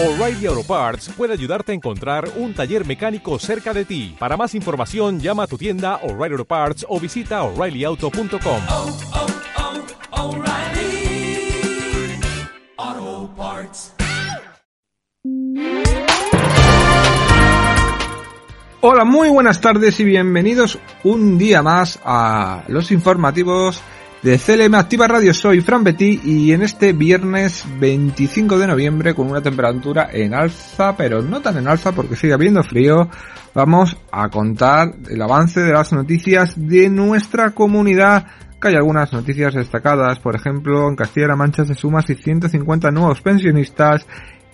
O'Reilly Auto Parts puede ayudarte a encontrar un taller mecánico cerca de ti. Para más información, llama a tu tienda O'Reilly Auto Parts o visita oreillyauto.com. oh, oh, Parts. Hola, muy buenas tardes y bienvenidos un día más a los informativos de CLM Activa Radio. Soy Fran Betty y en este viernes 25 de noviembre con una temperatura en alza, pero no tan en alza porque sigue habiendo frío, vamos a contar el avance de las noticias de nuestra comunidad que hay algunas noticias destacadas, por ejemplo, en Castilla-La Mancha se suma 650 nuevos pensionistas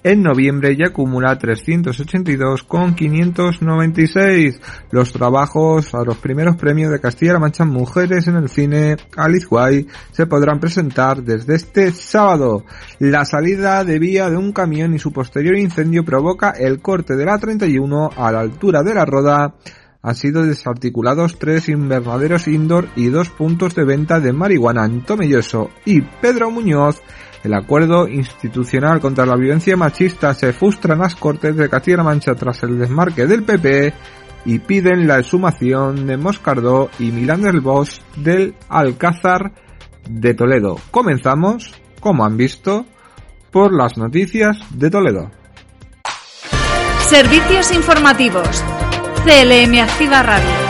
en noviembre y acumula 382,596. Los trabajos a los primeros premios de Castilla-La Mancha Mujeres en el cine Alice Guay se podrán presentar desde este sábado. La salida de vía de un camión y su posterior incendio provoca el corte de la 31 a la altura de la roda han sido desarticulados tres invernaderos indoor y dos puntos de venta de marihuana en Tomelloso y Pedro Muñoz. El acuerdo institucional contra la violencia machista se frustra en las Cortes de Castilla-La Mancha tras el desmarque del PP y piden la exhumación de Moscardó y Milán del Bosch del Alcázar de Toledo. Comenzamos, como han visto, por las noticias de Toledo. Servicios informativos. CLM Activa Radio.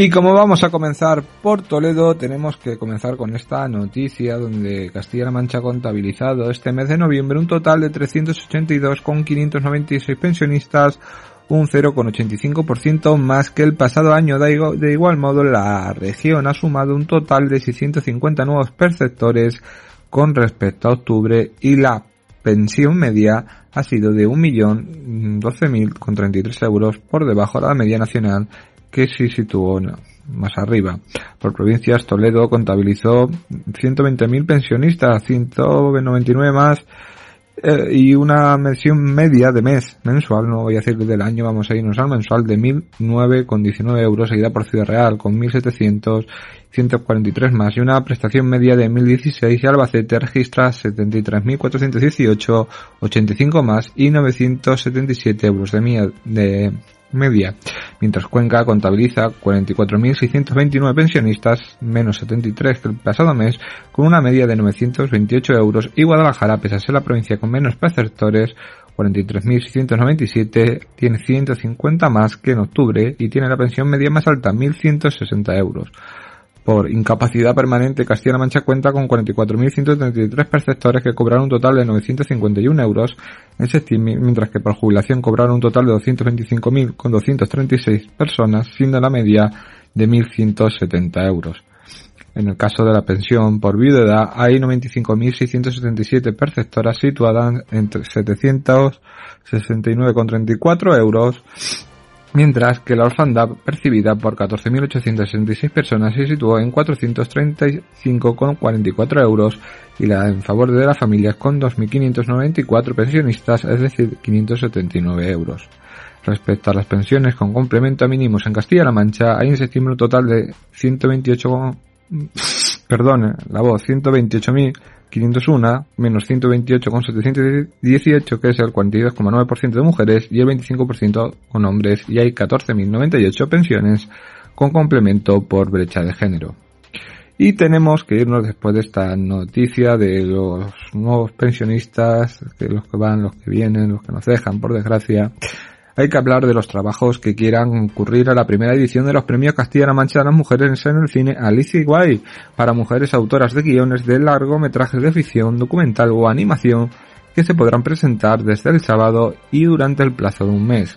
Y como vamos a comenzar por Toledo, tenemos que comenzar con esta noticia donde Castilla-La Mancha ha contabilizado este mes de noviembre un total de 382,596 pensionistas, un 0,85% más que el pasado año. De igual modo, la región ha sumado un total de 650 nuevos perceptores con respecto a octubre y la pensión media ha sido de 1.012.033 euros por debajo de la media nacional que se situó más arriba. Por provincias, Toledo contabilizó 120.000 pensionistas, 199 más eh, y una mención media de mes mensual, no voy a decir del año, vamos a irnos al mensual de 1.009,19 euros, seguida por Ciudad Real con 1.700, 143 más y una prestación media de 1.016 y Albacete registra 73.418, 85 más y 977 euros de, mía, de media, mientras Cuenca contabiliza 44.629 pensionistas, menos 73 que el pasado mes, con una media de 928 euros, y Guadalajara, pese a ser la provincia con menos perceptores, 43.697, tiene 150 más que en octubre y tiene la pensión media más alta, 1.160 euros. Por incapacidad permanente, Castilla-La Mancha cuenta con 44.133 perceptores que cobraron un total de 951 euros en septiembre, mientras que por jubilación cobraron un total de 225.236 personas, siendo la media de 1.170 euros. En el caso de la pensión por viudedad, hay 95.677 perceptoras situadas entre 769,34 euros mientras que la orfandad percibida por 14.866 personas se situó en 435,44 euros y la en favor de las familias con 2.594 pensionistas, es decir, 579 euros. Respecto a las pensiones con complemento a mínimos en Castilla-La Mancha, hay en septiembre total de 128, perdón, la voz, 128.501 menos 128,718 que es el 42,9% de mujeres y el 25% con hombres y hay 14.098 pensiones con complemento por brecha de género. Y tenemos que irnos después de esta noticia de los nuevos pensionistas, que los que van, los que vienen, los que nos dejan, por desgracia, hay que hablar de los trabajos que quieran concurrir a la primera edición de los premios Castilla-La Mancha de las Mujeres en el cine Alice Guay para mujeres autoras de guiones de largometrajes de ficción, documental o animación que se podrán presentar desde el sábado y durante el plazo de un mes.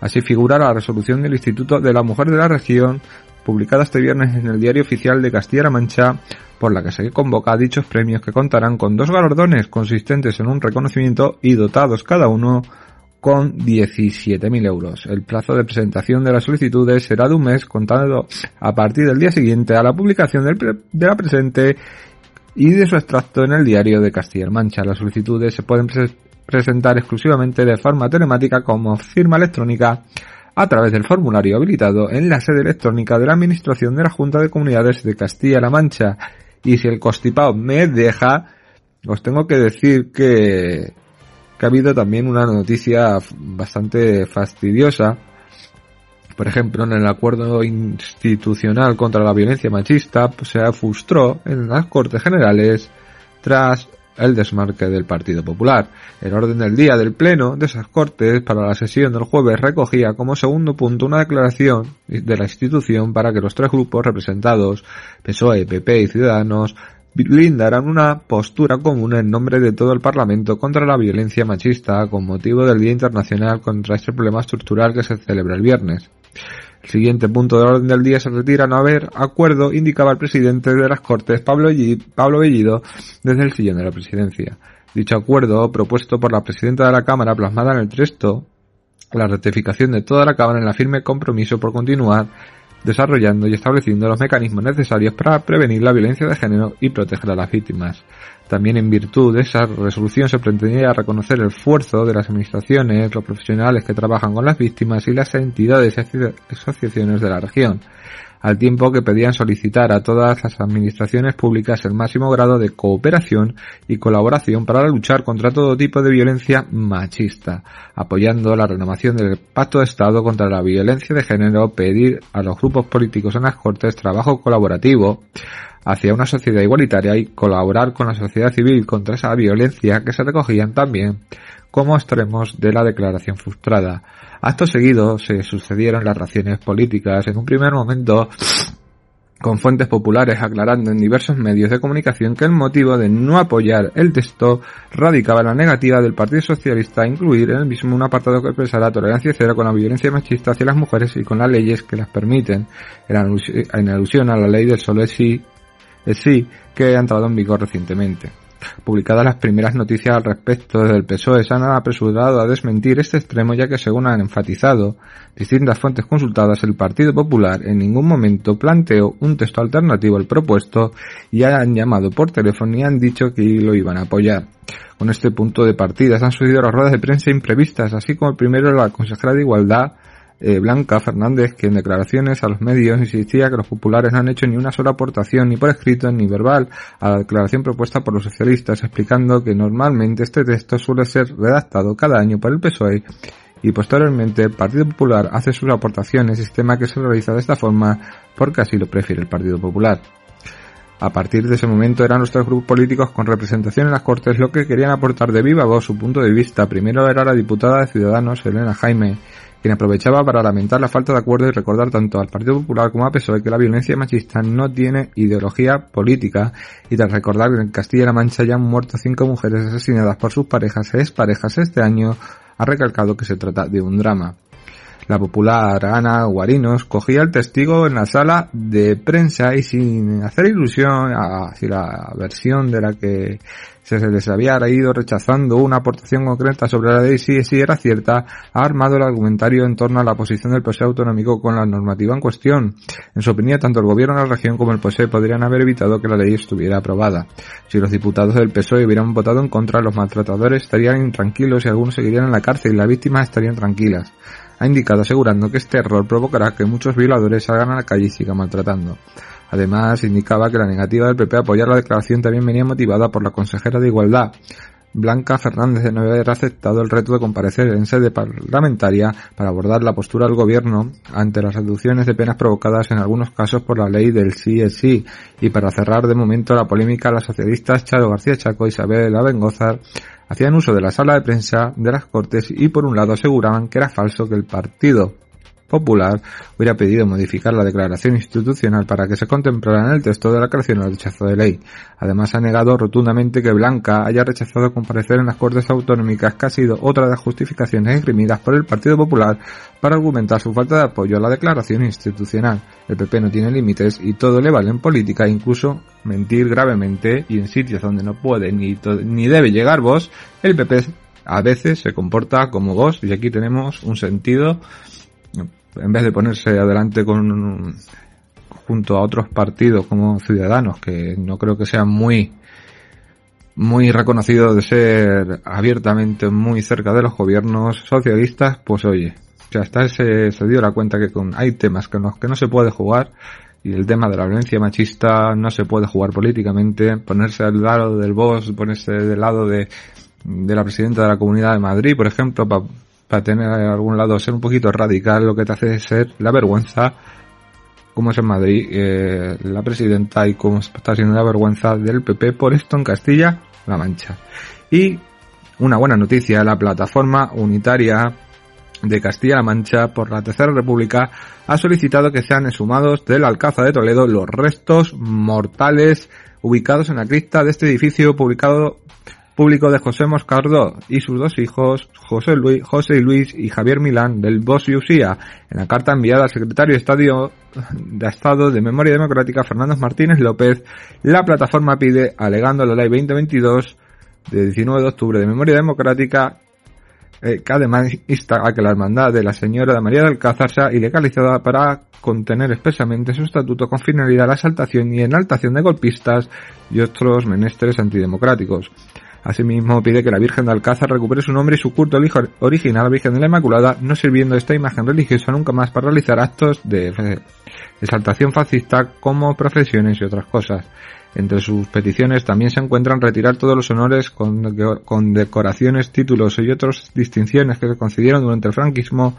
Así figura la resolución del Instituto de la Mujer de la Región publicada este viernes en el Diario Oficial de Castilla-La Mancha, por la que se convoca a dichos premios que contarán con dos galardones consistentes en un reconocimiento y dotados cada uno con 17.000 euros. El plazo de presentación de las solicitudes será de un mes contando a partir del día siguiente a la publicación del de la presente y de su extracto en el diario de Castilla-La Mancha. Las solicitudes se pueden pre presentar exclusivamente de forma telemática como firma electrónica a través del formulario habilitado en la sede electrónica de la Administración de la Junta de Comunidades de Castilla-La Mancha Y si el constipado me deja, os tengo que decir que, que ha habido también una noticia bastante fastidiosa. Por ejemplo, en el acuerdo institucional contra la violencia machista pues, se frustró en las Cortes Generales tras el desmarque del Partido Popular. El orden del día del Pleno de esas Cortes para la sesión del jueves recogía como segundo punto una declaración de la institución para que los tres grupos representados, PSOE, PP y Ciudadanos, blindaran una postura común en nombre de todo el Parlamento contra la violencia machista con motivo del Día Internacional contra este problema estructural que se celebra el viernes. El siguiente punto del orden del día se retira no haber acuerdo, indicaba el presidente de las Cortes, Pablo, Pablo Bellido, desde el sillón de la presidencia. Dicho acuerdo, propuesto por la presidenta de la Cámara, plasmada en el texto, la ratificación de toda la Cámara en la firme compromiso por continuar desarrollando y estableciendo los mecanismos necesarios para prevenir la violencia de género y proteger a las víctimas. También en virtud de esa resolución se pretendía reconocer el esfuerzo de las administraciones, los profesionales que trabajan con las víctimas y las entidades y asociaciones de la región al tiempo que pedían solicitar a todas las administraciones públicas el máximo grado de cooperación y colaboración para luchar contra todo tipo de violencia machista, apoyando la renovación del Pacto de Estado contra la violencia de género, pedir a los grupos políticos en las Cortes trabajo colaborativo hacia una sociedad igualitaria y colaborar con la sociedad civil contra esa violencia que se recogían también como extremos de la declaración frustrada. Acto seguido se sucedieron las raciones políticas. En un primer momento con fuentes populares aclarando en diversos medios de comunicación que el motivo de no apoyar el texto radicaba en la negativa del Partido Socialista a incluir en el mismo un apartado que expresara tolerancia cero con la violencia machista hacia las mujeres y con las leyes que las permiten, en alusión a la ley del solo es sí, que ha entrado en vigor recientemente. Publicadas las primeras noticias al respecto desde el PSOE se han apresurado a desmentir este extremo ya que según han enfatizado distintas fuentes consultadas el Partido Popular en ningún momento planteó un texto alternativo al propuesto y han llamado por teléfono y han dicho que lo iban a apoyar. Con este punto de partida se han sucedido las ruedas de prensa imprevistas, así como el primero la consejera de Igualdad eh, Blanca Fernández, que en declaraciones a los medios insistía que los populares no han hecho ni una sola aportación, ni por escrito ni verbal, a la declaración propuesta por los socialistas, explicando que normalmente este texto suele ser redactado cada año por el PSOE y posteriormente el Partido Popular hace sus aportaciones, sistema que se realiza de esta forma porque así lo prefiere el Partido Popular. A partir de ese momento eran los grupos políticos con representación en las Cortes lo que querían aportar de viva voz su punto de vista. Primero era la diputada de Ciudadanos, Elena Jaime, quien aprovechaba para lamentar la falta de acuerdo y recordar tanto al Partido Popular como a PSOE que la violencia machista no tiene ideología política y tras recordar que en Castilla-La Mancha ya han muerto cinco mujeres asesinadas por sus parejas es parejas este año, ha recalcado que se trata de un drama. La popular Ana Guarinos cogía el testigo en la sala de prensa y sin hacer ilusión a si la versión de la que se les había ido rechazando una aportación concreta sobre la ley si, si era cierta, ha armado el argumentario en torno a la posición del PSOE autonómico con la normativa en cuestión. En su opinión, tanto el gobierno de la región como el PSOE podrían haber evitado que la ley estuviera aprobada. Si los diputados del PSOE hubieran votado en contra, los maltratadores estarían intranquilos y algunos seguirían en la cárcel y las víctimas estarían tranquilas ha indicado asegurando que este error provocará que muchos violadores salgan a la calle y sigan maltratando. Además, indicaba que la negativa del PP a apoyar la declaración también venía motivada por la consejera de Igualdad, Blanca Fernández de no haber aceptado el reto de comparecer en sede parlamentaria para abordar la postura del gobierno ante las reducciones de penas provocadas en algunos casos por la ley del sí y para cerrar de momento la polémica las socialistas Charo García Chaco y Isabel Abengozar hacían uso de la sala de prensa de las Cortes y por un lado aseguraban que era falso que el partido Popular hubiera pedido modificar la declaración institucional para que se contemplara en el texto de la creación el rechazo de ley. Además ha negado rotundamente que Blanca haya rechazado comparecer en las Cortes Autonómicas, que ha sido otra de las justificaciones esgrimidas por el Partido Popular para argumentar su falta de apoyo a la declaración institucional. El PP no tiene límites y todo le vale en política, incluso mentir gravemente y en sitios donde no puede ni, ni debe llegar vos, el PP a veces se comporta como vos y aquí tenemos un sentido en vez de ponerse adelante con junto a otros partidos como Ciudadanos, que no creo que sean muy muy reconocidos de ser abiertamente muy cerca de los gobiernos socialistas, pues oye, ya hasta se, se dio la cuenta que con hay temas con los que no se puede jugar y el tema de la violencia machista no se puede jugar políticamente, ponerse al lado del boss, ponerse del lado de, de la presidenta de la Comunidad de Madrid, por ejemplo, para tener a algún lado, ser un poquito radical, lo que te hace ser la vergüenza, como es en Madrid eh, la presidenta y cómo está siendo la vergüenza del PP por esto en Castilla-La Mancha. Y una buena noticia, la plataforma unitaria de Castilla-La Mancha por la Tercera República ha solicitado que sean exhumados del Alcázar de Toledo los restos mortales ubicados en la cripta de este edificio publicado público de José Moscardo y sus dos hijos, José Luis, José Luis y Javier Milán, del Usía, en la carta enviada al secretario de Estado, de Estado de Memoria Democrática, Fernando Martínez López, la plataforma pide, alegando la ley 2022 de 19 de octubre de Memoria Democrática, eh, que además insta a que la hermandad de la señora María del Alcázar sea ilegalizada para contener expresamente su estatuto con finalidad la exaltación y enaltación de golpistas y otros menesteres antidemocráticos. Asimismo, pide que la Virgen de Alcázar recupere su nombre y su culto original, la Virgen de la Inmaculada, no sirviendo esta imagen religiosa nunca más para realizar actos de exaltación fascista como profesiones y otras cosas. Entre sus peticiones también se encuentran retirar todos los honores con, decoraciones, títulos y otras distinciones que se concedieron durante el franquismo,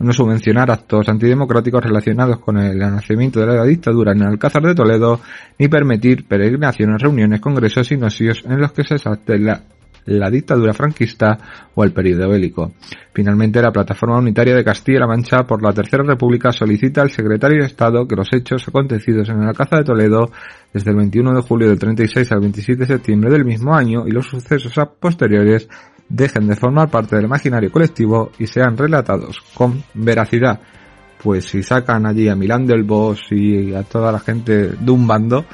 no subvencionar actos antidemocráticos relacionados con el nacimiento de la dictadura en el Alcázar de Toledo, ni permitir peregrinaciones, reuniones, congresos y nocios en los que se salte la la dictadura franquista o el periodo bélico. Finalmente, la Plataforma Unitaria de Castilla-La Mancha por la Tercera República solicita al secretario de Estado que los hechos acontecidos en el Alcázar de Toledo desde el 21 de julio del 36 al 27 de septiembre del mismo año y los sucesos posteriores dejen de formar parte del imaginario colectivo y sean relatados con veracidad. Pues si sacan allí a Milán del Bosch y a toda la gente de un bando,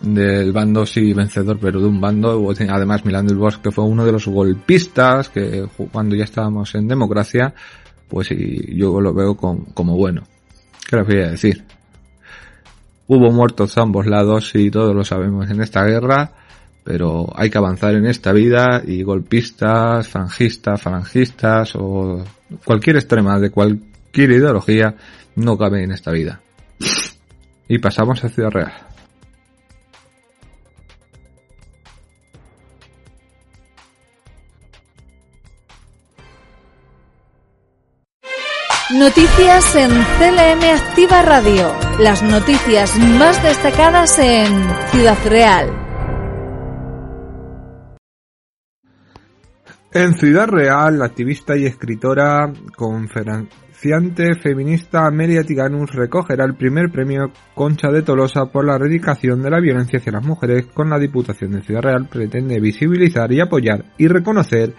del bando sí vencedor, pero de un bando, además Milán del Bosque fue uno de los golpistas que cuando ya estábamos en democracia, pues yo lo veo como bueno. ¿Qué les voy a decir? Hubo muertos a ambos lados y todos lo sabemos en esta guerra, pero hay que avanzar en esta vida y golpistas, frangistas, falangistas o cualquier extrema de cualquier ideología no cabe en esta vida. Y pasamos a Ciudad Real. Noticias en CLM Activa Radio. Las noticias más destacadas en Ciudad Real. En Ciudad Real, la activista y escritora conferenciante feminista Amelia Tiganus recogerá el primer premio Concha de Tolosa por la erradicación de la violencia hacia las mujeres con la Diputación de Ciudad Real pretende visibilizar y apoyar y reconocer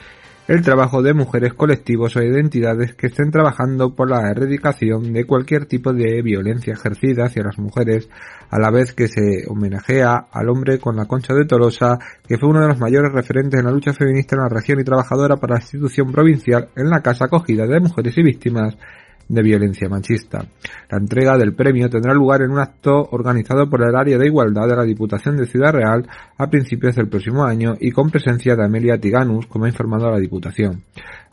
el trabajo de mujeres colectivos o identidades que estén trabajando por la erradicación de cualquier tipo de violencia ejercida hacia las mujeres, a la vez que se homenajea al hombre con la concha de Tolosa, que fue uno de los mayores referentes en la lucha feminista en la región y trabajadora para la institución provincial en la casa acogida de mujeres y víctimas de violencia machista. La entrega del premio tendrá lugar en un acto organizado por el área de igualdad de la Diputación de Ciudad Real a principios del próximo año y con presencia de Amelia Tiganus, como ha informado la Diputación.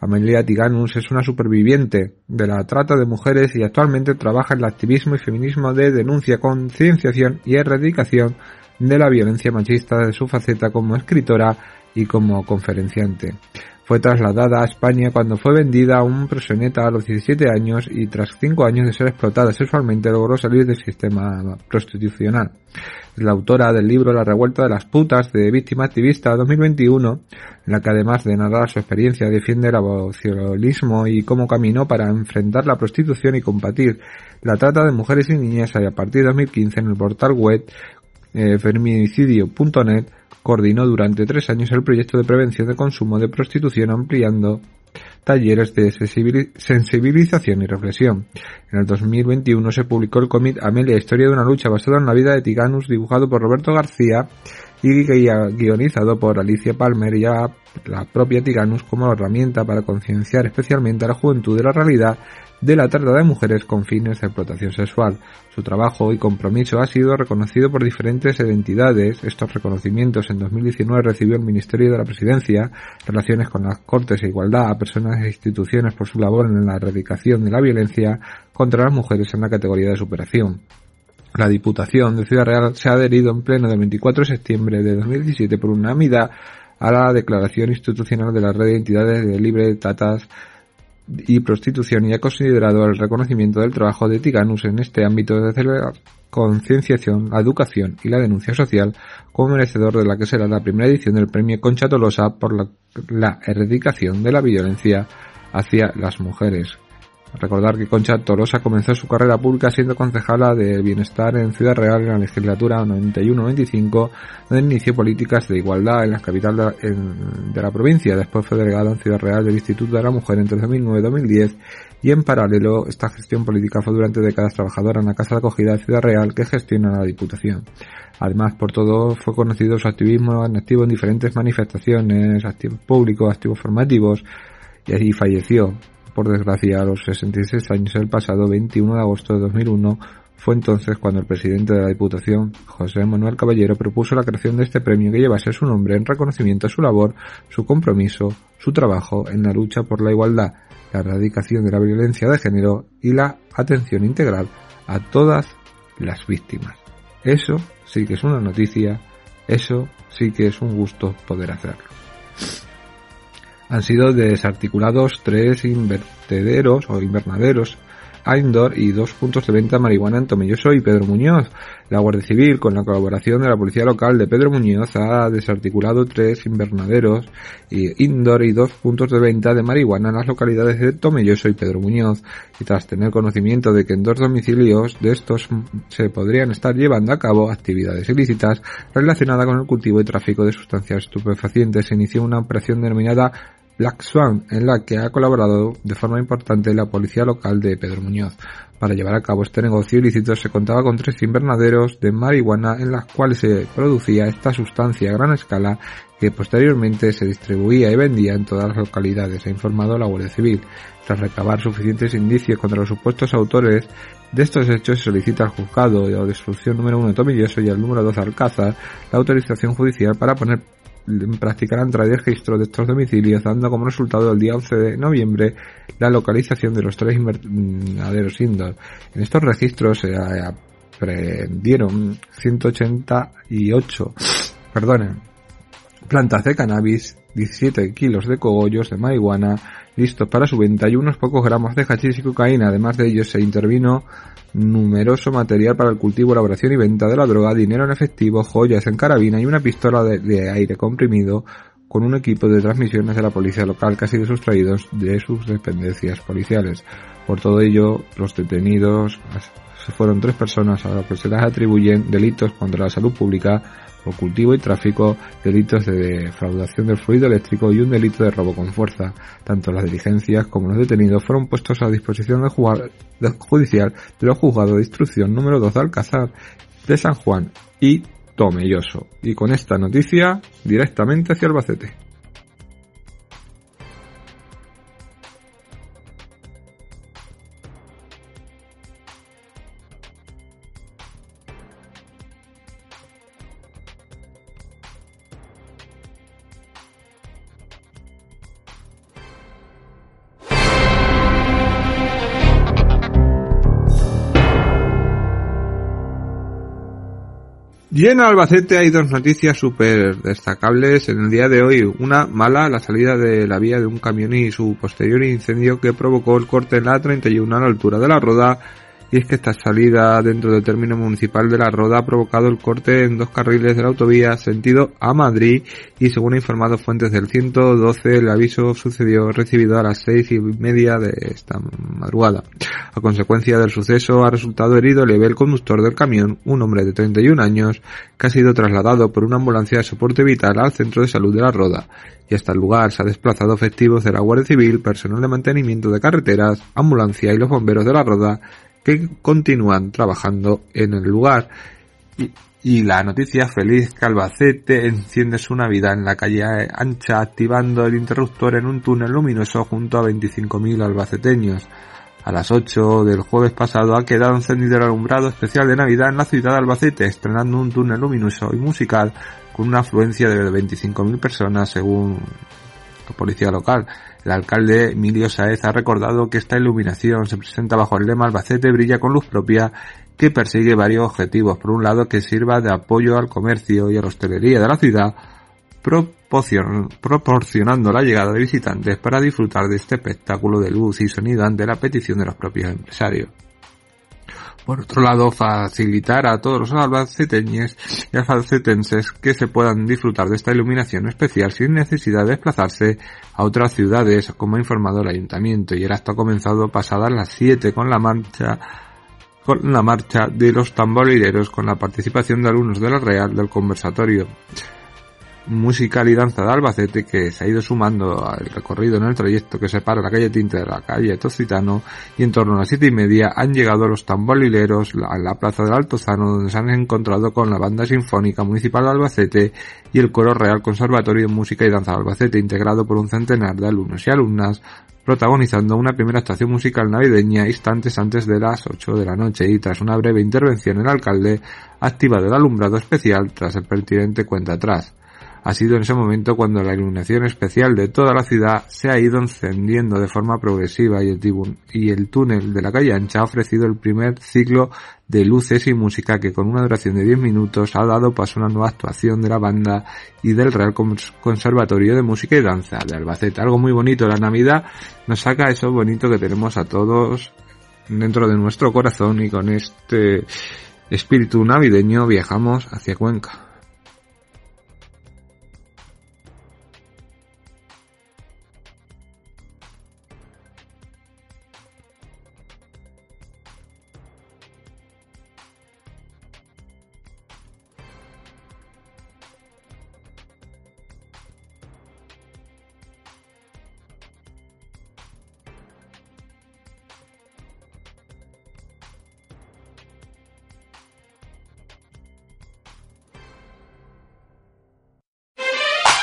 Amelia Tiganus es una superviviente de la trata de mujeres y actualmente trabaja en el activismo y feminismo de denuncia, concienciación y erradicación de la violencia machista de su faceta como escritora y como conferenciante. Fue trasladada a España cuando fue vendida a un proxeneta a los 17 años y tras 5 años de ser explotada sexualmente logró salir del sistema prostitucional. La autora del libro La revuelta de las putas de Víctima Activista 2021, en la que además de narrar su experiencia defiende el abolicionismo y cómo caminó para enfrentar la prostitución y combatir la trata de mujeres y niñas a partir de 2015 en el portal web eh, feminicidio.net coordinó durante tres años el proyecto de prevención de consumo de prostitución ampliando talleres de sensibilización y reflexión. En el 2021 se publicó el cómic Amelia, historia de una lucha basada en la vida de Tiganus, dibujado por Roberto García y guionizado por Alicia Palmer y la propia Tiganus como herramienta para concienciar especialmente a la juventud de la realidad de la trata de mujeres con fines de explotación sexual. Su trabajo y compromiso ha sido reconocido por diferentes entidades. Estos reconocimientos en 2019 recibió el Ministerio de la Presidencia, Relaciones con las Cortes e Igualdad a personas e instituciones por su labor en la erradicación de la violencia contra las mujeres en la categoría de superación. La Diputación de Ciudad Real se ha adherido en pleno del 24 de septiembre de 2017 por unanimidad a la declaración institucional de la red de entidades de libre tatas y prostitución y ha considerado el reconocimiento del trabajo de Tiganus en este ámbito desde la concienciación, educación y la denuncia social como merecedor de la que será la primera edición del premio Concha Tolosa por la erradicación de la violencia hacia las mujeres. Recordar que Concha Tolosa comenzó su carrera pública siendo concejala de Bienestar en Ciudad Real en la legislatura 91-95, donde inició políticas de igualdad en la capital de, en, la provincia. Después fue delegada en Ciudad Real del Instituto de la Mujer entre 2009 y 2010 y en paralelo esta gestión política fue durante décadas trabajadora en la Casa de Acogida de Ciudad Real que gestiona la Diputación. Además, por todo, fue conocido su activismo activo en diferentes manifestaciones, activos públicos, activos formativos, y así falleció por desgracia, a los 66 años el pasado 21 de agosto de 2001, fue entonces cuando el presidente de la Diputación, José Manuel Caballero, propuso la creación de este premio que llevase su nombre en reconocimiento a su labor, su compromiso, su trabajo en la lucha por la igualdad, la erradicación de la violencia de género y la atención integral a todas las víctimas. Eso sí que es una noticia, eso sí que es un gusto poder hacerlo han sido desarticulados tres invertederos o invernaderos a indoor y dos puntos de venta marihuana en Tomelloso y Pedro Muñoz. La Guardia Civil, con la colaboración de la Policía Local de Pedro Muñoz, ha desarticulado tres invernaderos y indoor y dos puntos de venta de marihuana en las localidades de Tomelloso y Pedro Muñoz. Y tras tener conocimiento de que en dos domicilios de estos se podrían estar llevando a cabo actividades ilícitas relacionadas con el cultivo y tráfico de sustancias estupefacientes, se inició una operación denominada Black Swan, en la que ha colaborado de forma importante la policía local de Pedro Muñoz. Para llevar a cabo este negocio ilícito se contaba con tres invernaderos de marihuana en las cuales se producía esta sustancia a gran escala que posteriormente se distribuía y vendía en todas las localidades, ha informado la Guardia Civil. Tras recabar suficientes indicios contra los supuestos autores de estos hechos se solicita al juzgado de destrucción número 1 de Tomilloso y al número 2 Alcázar la autorización judicial para poner practicarán tras el registro de estos domicilios, dando como resultado el día 11 de noviembre la localización de los tres invernaderos indoor. En estos registros se aprendieron 188, perdonen, plantas de cannabis, 17 kilos de cogollos de marihuana listos para su venta y unos pocos gramos de hachís y cocaína. Además de ello se intervino numeroso material para el cultivo, elaboración y venta de la droga, dinero en efectivo, joyas en carabina y una pistola de, aire comprimido con un equipo de transmisiones de la policía local que ha sustraídos de sus dependencias policiales. Por todo ello, los detenidos fueron tres personas a las que se les atribuyen delitos contra la salud pública por cultivo y tráfico, delitos de defraudación del fluido eléctrico y un delito de robo con fuerza. Tanto las diligencias como los detenidos fueron puestos a disposición del judicial de los juzgados de instrucción número 2 de Alcázar de San Juan y Tomelloso. Y con esta noticia, directamente hacia Albacete. Y en Albacete hay dos noticias súper destacables en el día de hoy. Una mala, la salida de la vía de un camión y su posterior incendio que provocó el corte en la 31 a la altura de la roda y es que esta salida dentro del término municipal de La Roda ha provocado el corte en dos carriles de la autovía sentido a Madrid y según han informado fuentes del 112 el aviso sucedió recibido a las seis y media de esta madrugada. A consecuencia del suceso ha resultado herido leve el conductor del camión, un hombre de 31 años, que ha sido trasladado por una ambulancia de soporte vital al centro de salud de La Roda y hasta el lugar se ha desplazado efectivos de la Guardia Civil, personal de mantenimiento de carreteras, ambulancia y los bomberos de La Roda que continúan trabajando en el lugar. Y, y la noticia feliz que Albacete enciende su Navidad en la calle ancha activando el interruptor en un túnel luminoso junto a 25.000 albaceteños. A las 8 del jueves pasado ha quedado encendido el alumbrado especial de Navidad en la ciudad de Albacete, estrenando un túnel luminoso y musical con una afluencia de 25.000 personas según la policía local. El alcalde Emilio Saez ha recordado que esta iluminación se presenta bajo el lema Albacete brilla con luz propia que persigue varios objetivos. Por un lado, que sirva de apoyo al comercio y a la hostelería de la ciudad, proporcionando la llegada de visitantes para disfrutar de este espectáculo de luz y sonido ante la petición de los propios empresarios. Por otro lado, facilitar a todos los albaceteños y albacetenses que se puedan disfrutar de esta iluminación especial sin necesidad de desplazarse a otras ciudades, como ha informado el ayuntamiento. Y el acto ha comenzado pasadas las 7 con la marcha con la marcha de los tamborileros con la participación de alumnos de la Real del conversatorio musical y danza de Albacete que se ha ido sumando al recorrido en el trayecto que separa la calle Tinte de la calle Tocitano y en torno a las siete y media han llegado los tamborileros a la plaza del Altozano donde se han encontrado con la banda sinfónica municipal de Albacete y el coro Real Conservatorio de Música y Danza de Albacete integrado por un centenar de alumnos y alumnas protagonizando una primera estación musical navideña instantes antes de las 8 de la noche y tras una breve intervención el alcalde ha activado el alumbrado especial tras el pertinente cuenta atrás. Ha sido en ese momento cuando la iluminación especial de toda la ciudad se ha ido encendiendo de forma progresiva y el, túnel de la calle ancha ha ofrecido el primer ciclo de luces y música que con una duración de 10 minutos ha dado paso a una nueva actuación de la banda y del Real Conservatorio de Música y Danza de Albacete. Algo muy bonito, la Navidad nos saca eso bonito que tenemos a todos dentro de nuestro corazón y con este espíritu navideño viajamos hacia Cuenca.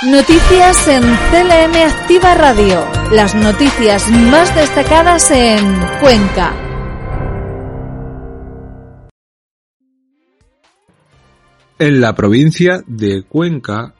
Noticias en CLM Activa Radio. Las noticias más destacadas en Cuenca. En la provincia de Cuenca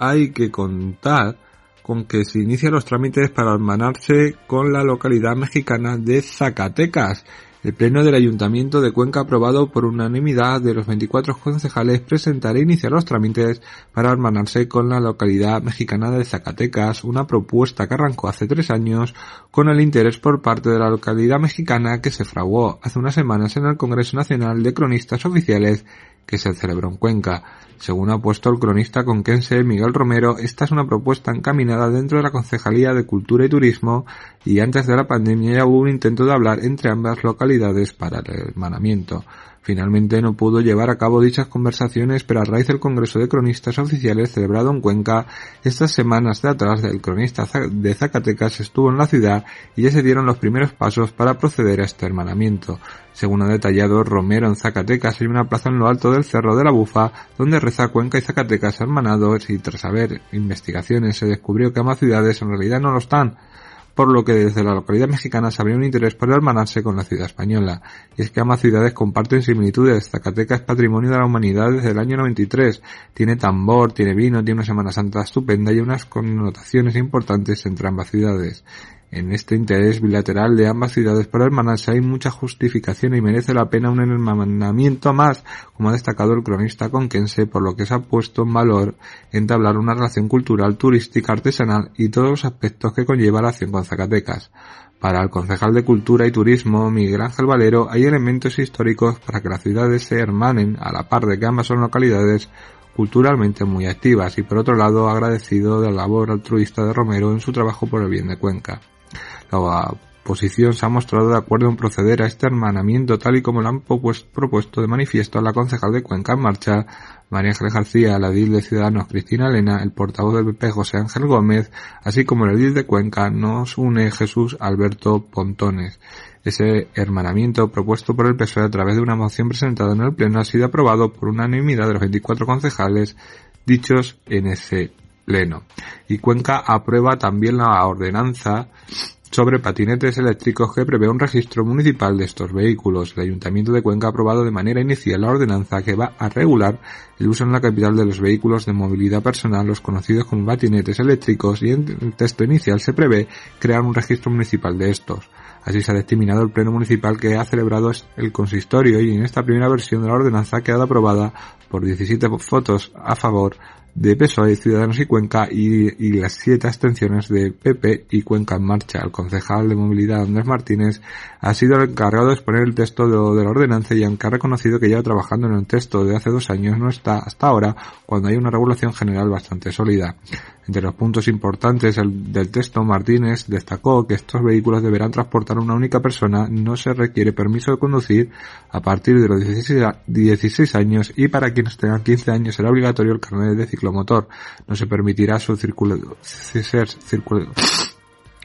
hay que contar con que se inician los trámites para hermanarse con la localidad mexicana de Zacatecas el Pleno del Ayuntamiento de Cuenca, aprobado por unanimidad de los 24 concejales, presentará e iniciar los trámites para hermanarse con la localidad mexicana de Zacatecas, una propuesta que arrancó hace tres años con el interés por parte de la localidad mexicana que se fraguó hace unas semanas en el Congreso Nacional de Cronistas Oficiales que se celebró en Cuenca. Según ha puesto el cronista conquense Miguel Romero, esta es una propuesta encaminada dentro de la Concejalía de Cultura y Turismo y antes de la pandemia ya hubo un intento de hablar entre ambas localidades para el hermanamiento. Finalmente no pudo llevar a cabo dichas conversaciones, pero a raíz del Congreso de Cronistas Oficiales celebrado en Cuenca, estas semanas de atrás el cronista de Zacatecas estuvo en la ciudad y ya se dieron los primeros pasos para proceder a este hermanamiento. Según ha detallado Romero en Zacatecas hay una plaza en lo alto del Cerro de la Bufa donde reza Cuenca y Zacatecas hermanados y tras haber investigaciones se descubrió que ambas ciudades en realidad no lo están por lo que desde la localidad mexicana se habría un interés por hermanarse con la ciudad española. Y es que ambas ciudades comparten similitudes. Zacatecas es patrimonio de la humanidad desde el año 93. Tiene tambor, tiene vino, tiene una Semana Santa estupenda y unas connotaciones importantes entre ambas ciudades. En este interés bilateral de ambas ciudades por hermanarse hay mucha justificación y merece la pena un hermanamiento más, como ha destacado el cronista conquense, por lo que se ha puesto en valor entablar una relación cultural, turística, artesanal y todos los aspectos que conlleva la acción con Zacatecas. Para el concejal de Cultura y Turismo, Miguel Ángel Valero, hay elementos históricos para que las ciudades se hermanen, a la par de que ambas son localidades culturalmente muy activas y por otro lado agradecido de la labor altruista de Romero en su trabajo por el bien de Cuenca. La oposición se ha mostrado de acuerdo en proceder a este hermanamiento tal y como lo han propuesto de manifiesto la concejal de Cuenca en marcha, María Ángel García, la edil de Ciudadanos Cristina Elena, el portavoz del PP José Ángel Gómez, así como el edil de Cuenca nos une Jesús Alberto Pontones. Ese hermanamiento propuesto por el PSOE a través de una moción presentada en el Pleno ha sido aprobado por unanimidad de los 24 concejales dichos en ese Pleno. Y Cuenca aprueba también la ordenanza sobre patinetes eléctricos que prevé un registro municipal de estos vehículos. El Ayuntamiento de Cuenca ha aprobado de manera inicial la ordenanza que va a regular el uso en la capital de los vehículos de movilidad personal, los conocidos como patinetes eléctricos, y en el texto inicial se prevé crear un registro municipal de estos. Así se ha determinado el Pleno Municipal que ha celebrado el consistorio y en esta primera versión de la ordenanza ha quedado aprobada por 17 votos a favor de PSOE, Ciudadanos y Cuenca y, las siete abstenciones de PP y Cuenca en Marcha. El concejal de movilidad Andrés Martínez ha sido el encargado de exponer el texto de, la ordenanza y aunque ha reconocido que lleva trabajando en el texto de hace dos años no está hasta ahora cuando hay una regulación general bastante sólida. Entre los puntos importantes del texto, Martínez destacó que estos vehículos deberán transportar una única persona, no se requiere permiso de conducir a partir de los 16, años y para quienes tengan 15 años será obligatorio el carnet de ciclomotor. No se permitirá su circulación.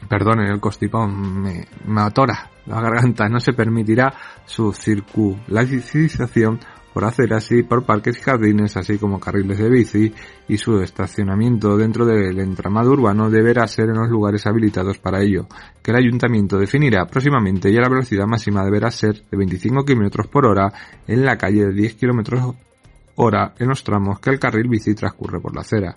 Perdón, el costipón me, me atora la garganta. No se permitirá su circulación por hacer así por parques y jardines, así como carriles de bici, y su estacionamiento dentro del entramado urbano deberá ser en los lugares habilitados para ello, que el ayuntamiento definirá próximamente y la velocidad máxima deberá ser de 25 km por hora en la calle de 10 km hora en los tramos que el carril bici transcurre por la acera.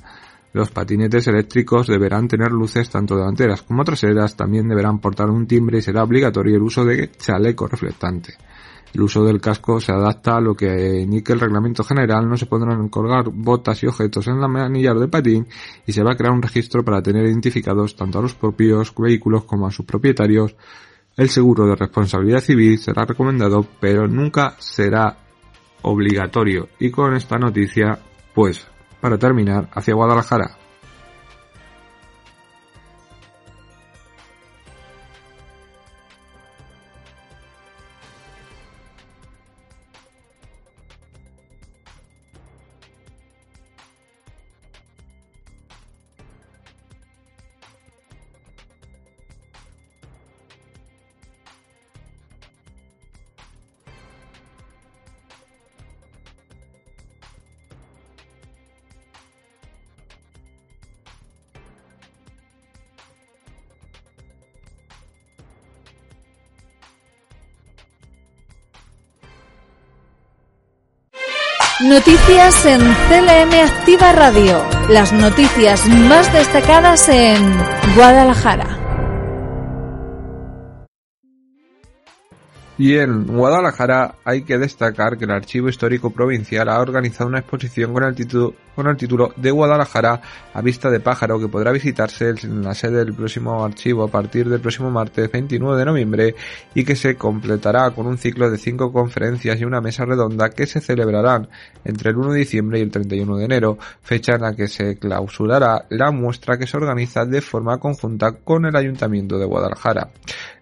Los patinetes eléctricos deberán tener luces tanto delanteras como traseras, también deberán portar un timbre y será obligatorio el uso de chaleco reflectante. El uso del casco se adapta a lo que indique el reglamento general, no se podrán colgar botas y objetos en la manillar del patín y se va a crear un registro para tener identificados tanto a los propios vehículos como a sus propietarios. El seguro de responsabilidad civil será recomendado, pero nunca será obligatorio. Y con esta noticia, pues, para terminar, hacia Guadalajara. Noticias en CLM Activa Radio. Las noticias más destacadas en Guadalajara. Y en Guadalajara hay que destacar que el Archivo Histórico Provincial ha organizado una exposición con el título, de Guadalajara a vista de pájaro que podrá visitarse en la sede del próximo archivo a partir del próximo martes 29 de noviembre y que se completará con un ciclo de cinco conferencias y una mesa redonda que se celebrarán entre el 1 de diciembre y el 31 de enero, fecha en la que se clausurará la muestra que se organiza de forma conjunta con el Ayuntamiento de Guadalajara.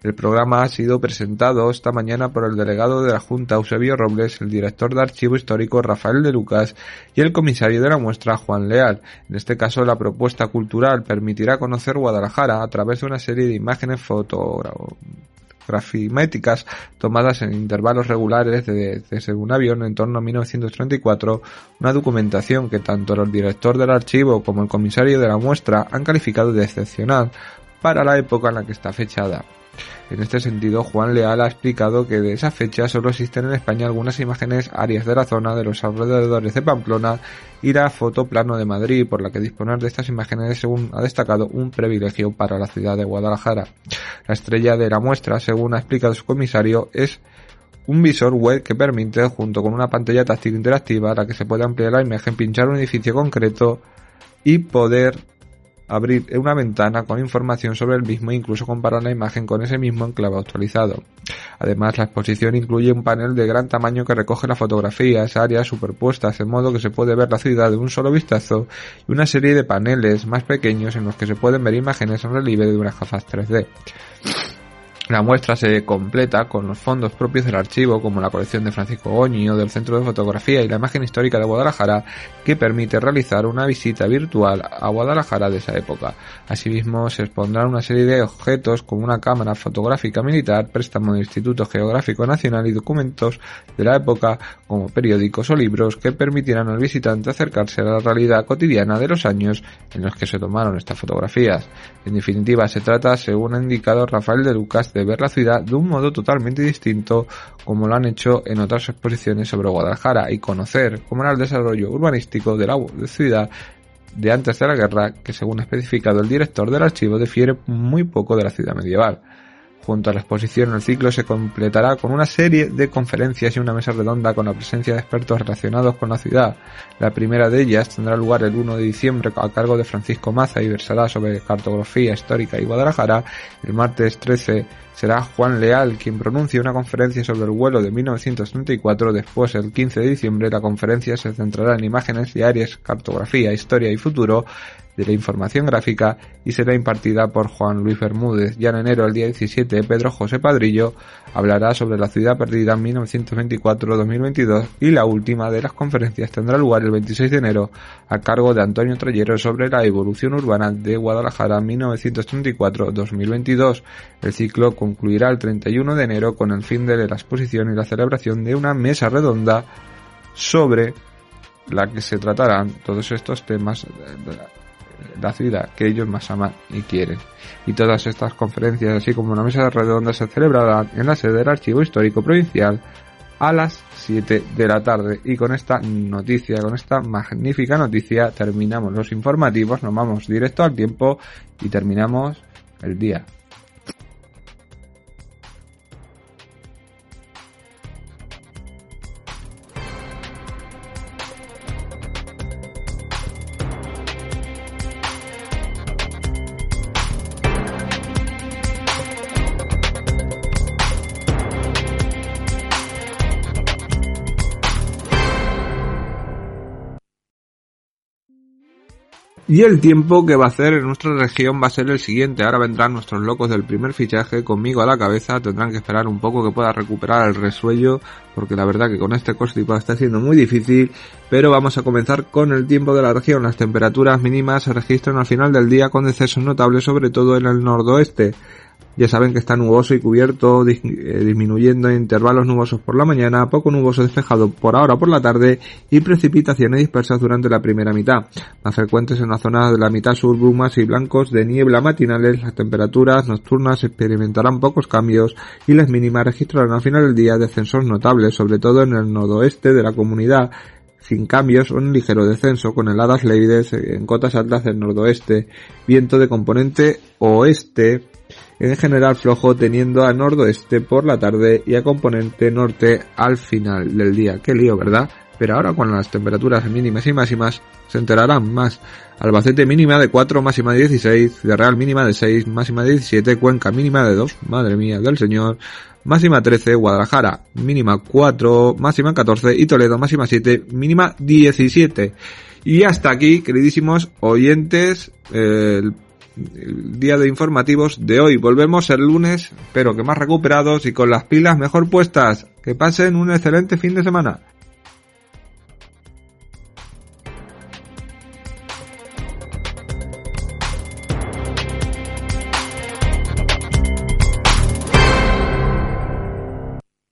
El programa ha sido presentado esta mañana por el delegado de la Junta Eusebio Robles, el director de Archivo Histórico Rafael de Lucas y el comisario de la muestra Juan Leal. En este caso, la propuesta cultural permitirá conocer Guadalajara a través de una serie de imágenes fotografiméticas tomadas en intervalos regulares desde un avión en torno a 1934, una documentación que tanto el director del archivo como el comisario de la muestra han calificado de excepcional para la época en la que está fechada. En este sentido, Juan Leal ha explicado que de esa fecha solo existen en España algunas imágenes áreas de la zona de los alrededores de Pamplona y la fotoplano de Madrid, por la que disponer de estas imágenes, según ha destacado, un privilegio para la ciudad de Guadalajara. La estrella de la muestra, según ha explicado su comisario, es un visor web que permite, junto con una pantalla táctil interactiva, a la que se puede ampliar la imagen, pinchar un edificio concreto y poder abrir una ventana con información sobre el mismo e incluso comparar la imagen con ese mismo enclave actualizado. Además, la exposición incluye un panel de gran tamaño que recoge las fotografías, áreas superpuestas, en modo que se puede ver la ciudad de un solo vistazo, y una serie de paneles más pequeños en los que se pueden ver imágenes en relieve de unas gafas 3D. La muestra se completa con los fondos propios del archivo, como la colección de Francisco Goñi o del Centro de Fotografía y la imagen histórica de Guadalajara, que permite realizar una visita virtual a Guadalajara de esa época. Asimismo, se expondrán una serie de objetos como una cámara fotográfica militar, préstamo del Instituto Geográfico Nacional y documentos de la época, como periódicos o libros, que permitirán al visitante acercarse a la realidad cotidiana de los años en los que se tomaron estas fotografías. En definitiva, se trata, según ha indicado Rafael de Lucas, de ver la ciudad de un modo totalmente distinto como lo han hecho en otras exposiciones sobre Guadalajara y conocer cómo era el desarrollo urbanístico de la ciudad de antes de la guerra que según especificado el director del archivo difiere muy poco de la ciudad medieval. Junto a la exposición, el ciclo se completará con una serie de conferencias y una mesa redonda con la presencia de expertos relacionados con la ciudad. La primera de ellas tendrá lugar el 1 de diciembre a cargo de Francisco Maza y versará sobre cartografía histórica y Guadalajara. El martes 13 será Juan Leal quien pronuncie una conferencia sobre el vuelo de 1934. Después, el 15 de diciembre, la conferencia se centrará en imágenes diarias, cartografía, historia y futuro de la información gráfica y será impartida por Juan Luis Bermúdez. Ya en enero, el día 17, Pedro José Padrillo hablará sobre la ciudad perdida en 1924-2022 y la última de las conferencias tendrá lugar el 26 de enero a cargo de Antonio Trayero sobre la evolución urbana de Guadalajara 1934-2022. El ciclo concluirá el 31 de enero con el fin de la exposición y la celebración de una mesa redonda sobre la que se tratarán todos estos temas la ciudad que ellos más aman y quieren. Y todas estas conferencias, así como una mesa redonda, se celebrarán en la sede del Archivo Histórico Provincial a las 7 de la tarde. Y con esta noticia, con esta magnífica noticia, terminamos los informativos, nos vamos directo al tiempo y terminamos el día. Y el tiempo que va a hacer en nuestra región va a ser el siguiente. Ahora vendrán nuestros locos del primer fichaje conmigo a la cabeza. Tendrán que esperar un poco que pueda recuperar el resuello. Porque la verdad que con este constipado está siendo muy difícil. Pero vamos a comenzar con el tiempo de la región. Las temperaturas mínimas se registran al final del día con descensos notables sobre todo en el noroeste. Ya saben que está nuboso y cubierto, eh, disminuyendo en intervalos nubosos por la mañana, poco nuboso despejado por ahora por la tarde y precipitaciones dispersas durante la primera mitad. Más frecuentes en la zona de la mitad sur, brumas y blancos de niebla matinales, las temperaturas nocturnas experimentarán pocos cambios y las mínimas registrarán al final del día descensos notables, sobre todo en el noroeste de la comunidad, sin cambios un ligero descenso con heladas leves en cotas altas del noroeste, viento de componente oeste en general flojo teniendo a noroeste por la tarde y a componente norte al final del día. Qué lío, ¿verdad? Pero ahora con las temperaturas mínimas y máximas se enterarán más. Albacete mínima de 4, máxima de 16, Real mínima de 6, máxima de 17, Cuenca mínima de 2, madre mía del señor, máxima 13, Guadalajara mínima 4, máxima 14 y Toledo máxima 7, mínima 17. Y hasta aquí, queridísimos oyentes, el el día de informativos de hoy. Volvemos el lunes, pero que más recuperados y con las pilas mejor puestas. Que pasen un excelente fin de semana.